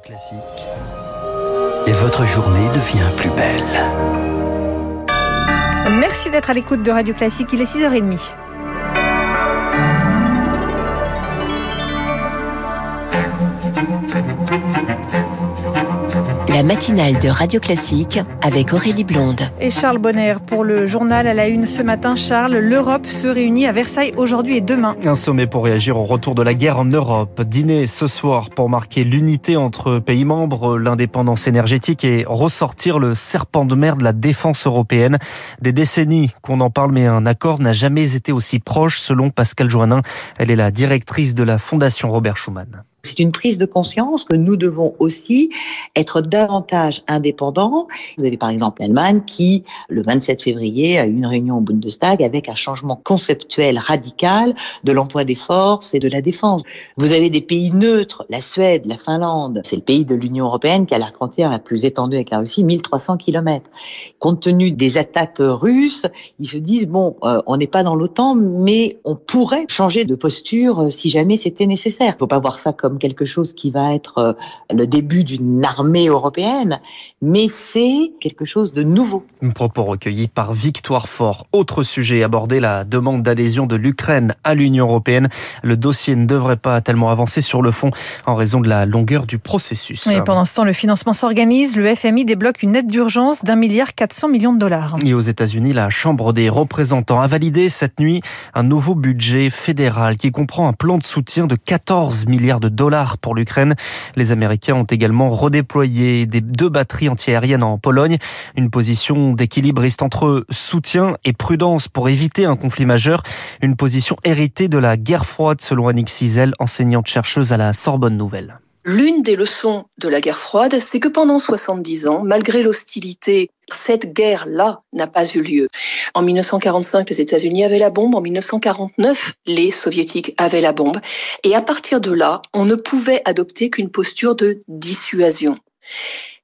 Classique. Et votre journée devient plus belle. Merci d'être à l'écoute de Radio Classique. Il est 6h30. La matinale de Radio Classique avec Aurélie Blonde. Et Charles Bonner pour le journal à la une ce matin. Charles, l'Europe se réunit à Versailles aujourd'hui et demain. Un sommet pour réagir au retour de la guerre en Europe. Dîner ce soir pour marquer l'unité entre pays membres, l'indépendance énergétique et ressortir le serpent de mer de la défense européenne. Des décennies qu'on en parle, mais un accord n'a jamais été aussi proche selon Pascal Joannin. Elle est la directrice de la Fondation Robert Schuman. C'est une prise de conscience que nous devons aussi être davantage indépendants. Vous avez par exemple l'Allemagne qui, le 27 février, a eu une réunion au Bundestag avec un changement conceptuel radical de l'emploi des forces et de la défense. Vous avez des pays neutres, la Suède, la Finlande, c'est le pays de l'Union européenne qui a la frontière la plus étendue avec la Russie, 1300 km. Compte tenu des attaques russes, ils se disent, bon, euh, on n'est pas dans l'OTAN, mais on pourrait changer de posture euh, si jamais c'était nécessaire. Il ne faut pas voir ça comme quelque chose qui va être euh, le début d'une armée européenne, mais c'est quelque chose de nouveau. Un propos recueilli par Victoire Fort. Autre sujet abordé, la demande d'adhésion de l'Ukraine à l'Union européenne. Le dossier ne devrait pas tellement avancer sur le fond en raison de la longueur du processus. Et pendant ce temps, le financement s'organise. Le FMI débloque une aide d'urgence d'un milliard 400 millions de dollars. Et aux États-Unis, la Chambre des représentants a validé cette nuit un nouveau budget fédéral qui comprend un plan de soutien de 14 milliards de dollars pour l'Ukraine. Les Américains ont également redéployé des deux batteries antiaériennes en Pologne. Une position d'équilibriste entre soutien et prudence pour éviter un conflit majeur. Une position héritée de la guerre froide selon Annick Cizel, enseignante chercheuse à la Sorbonne Nouvelle. L'une des leçons de la guerre froide, c'est que pendant 70 ans, malgré l'hostilité, cette guerre-là n'a pas eu lieu. En 1945, les États-Unis avaient la bombe. En 1949, les Soviétiques avaient la bombe. Et à partir de là, on ne pouvait adopter qu'une posture de dissuasion.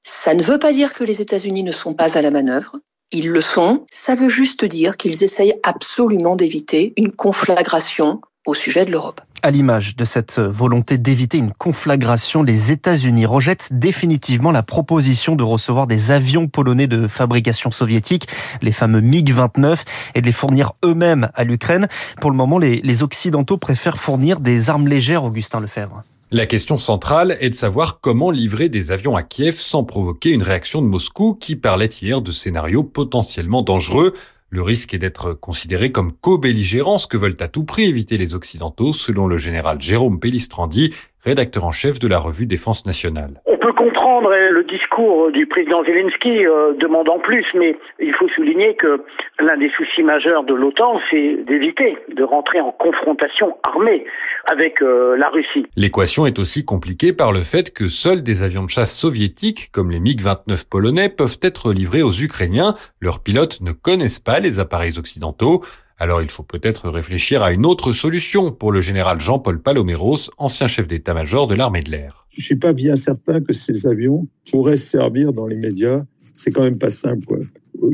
Ça ne veut pas dire que les États-Unis ne sont pas à la manœuvre. Ils le sont. Ça veut juste dire qu'ils essayent absolument d'éviter une conflagration au sujet de l'Europe. À l'image de cette volonté d'éviter une conflagration, les États-Unis rejettent définitivement la proposition de recevoir des avions polonais de fabrication soviétique, les fameux MiG-29, et de les fournir eux-mêmes à l'Ukraine. Pour le moment, les, les Occidentaux préfèrent fournir des armes légères, Augustin Lefebvre. La question centrale est de savoir comment livrer des avions à Kiev sans provoquer une réaction de Moscou qui parlait hier de scénarios potentiellement dangereux. Le risque est d'être considéré comme co-belligérant, que veulent à tout prix éviter les Occidentaux, selon le général Jérôme Pellistrandi, rédacteur en chef de la revue Défense nationale. On peut comprendre le discours du président Zelensky euh, demandant plus, mais il faut souligner que l'un des soucis majeurs de l'OTAN, c'est d'éviter de rentrer en confrontation armée avec euh, la Russie. L'équation est aussi compliquée par le fait que seuls des avions de chasse soviétiques, comme les MiG-29 polonais, peuvent être livrés aux Ukrainiens. Leurs pilotes ne connaissent pas les appareils occidentaux. Alors il faut peut-être réfléchir à une autre solution pour le général Jean-Paul Paloméros, ancien chef d'état-major de l'armée de l'air. Je suis pas bien certain que ces avions pourraient servir dans les médias. C'est quand même pas simple. Quoi.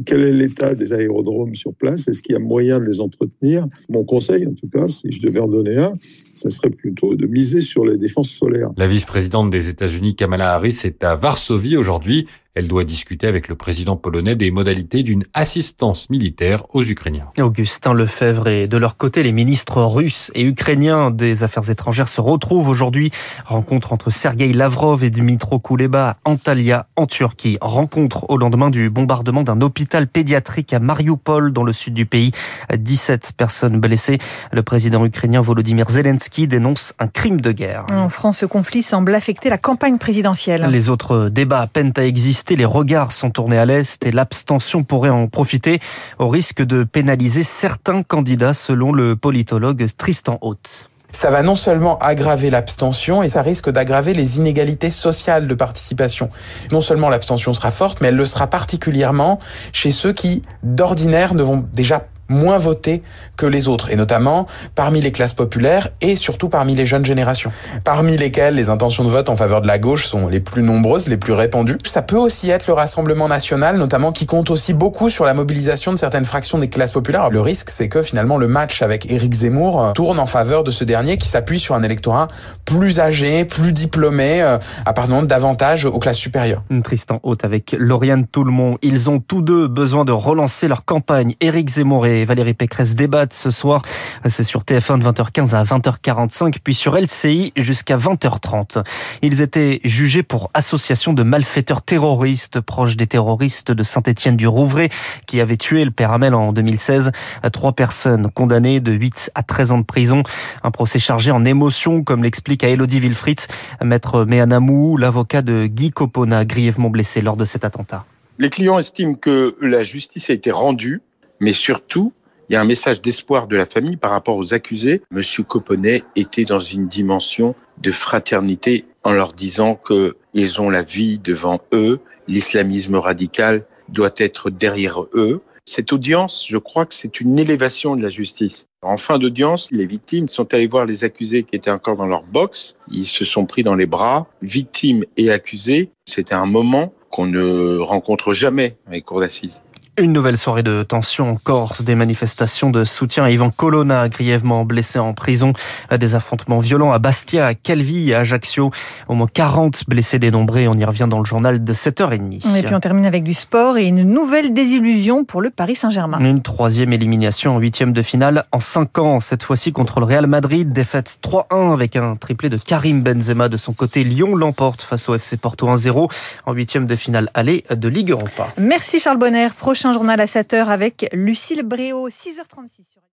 Quel est l'état des aérodromes sur place? Est-ce qu'il y a moyen de les entretenir? Mon conseil, en tout cas, si je devais en donner un, ce serait plutôt de miser sur les défenses solaires. La vice-présidente des États-Unis, Kamala Harris, est à Varsovie aujourd'hui. Elle doit discuter avec le président polonais des modalités d'une assistance militaire aux Ukrainiens. Augustin Lefebvre et de leur côté, les ministres russes et ukrainiens des Affaires étrangères se retrouvent aujourd'hui. Rencontre entre Sergei Lavrov et Dmitro Kuleba à Antalya, en Turquie. Rencontre au lendemain du bombardement d'un hôpital pédiatrique à Mariupol, dans le sud du pays. 17 personnes blessées. Le président ukrainien Volodymyr Zelensky dénonce un crime de guerre. En France, ce conflit semble affecter la campagne présidentielle. Les autres débats peinent à exister. Les regards sont tournés à l'Est et l'abstention pourrait en profiter au risque de pénaliser certains candidats, selon le politologue Tristan Haute ça va non seulement aggraver l'abstention, et ça risque d'aggraver les inégalités sociales de participation. Non seulement l'abstention sera forte, mais elle le sera particulièrement chez ceux qui, d'ordinaire, ne vont déjà moins voté que les autres, et notamment parmi les classes populaires et surtout parmi les jeunes générations, parmi lesquelles les intentions de vote en faveur de la gauche sont les plus nombreuses, les plus répandues. Ça peut aussi être le Rassemblement national, notamment qui compte aussi beaucoup sur la mobilisation de certaines fractions des classes populaires. Le risque, c'est que finalement le match avec Éric Zemmour euh, tourne en faveur de ce dernier qui s'appuie sur un électorat plus âgé, plus diplômé, euh, appartenant davantage aux classes supérieures. Tristan Haute avec Lauriane Toulmont. Ils ont tous deux besoin de relancer leur campagne. Éric Zemmour et Valérie Pécresse débattent ce soir. C'est sur TF1 de 20h15 à 20h45, puis sur LCI jusqu'à 20h30. Ils étaient jugés pour association de malfaiteurs terroristes proches des terroristes de Saint-Étienne du Rouvray qui avaient tué le père Hamel en 2016. Trois personnes condamnées de 8 à 13 ans de prison. Un procès chargé en émotion, comme l'explique à Elodie Wilfried, maître Méanamou, l'avocat de Guy Copona, grièvement blessé lors de cet attentat. Les clients estiment que la justice a été rendue, mais surtout, il y a un message d'espoir de la famille par rapport aux accusés. Monsieur Coponnet était dans une dimension de fraternité en leur disant qu'ils ont la vie devant eux, l'islamisme radical doit être derrière eux. Cette audience, je crois que c'est une élévation de la justice. En fin d'audience, les victimes sont allées voir les accusés qui étaient encore dans leur box. Ils se sont pris dans les bras, victimes et accusés. C'était un moment qu'on ne rencontre jamais dans les cours d'assises. Une nouvelle soirée de tension en Corse, des manifestations de soutien à Ivan Colonna, grièvement blessé en prison, des affrontements violents à Bastia, à Calvi et à Ajaccio. Au moins 40 blessés dénombrés, on y revient dans le journal de 7h30. Et puis on termine avec du sport et une nouvelle désillusion pour le Paris Saint-Germain. Une troisième élimination en huitième de finale en 5 ans, cette fois-ci contre le Real Madrid, défaite 3-1 avec un triplé de Karim Benzema de son côté. Lyon l'emporte face au FC Porto 1-0 en huitième de finale aller de Ligue Europa. Merci Charles Bonner. Prochain journal à 7h avec Lucille Bréau, 6h36 sur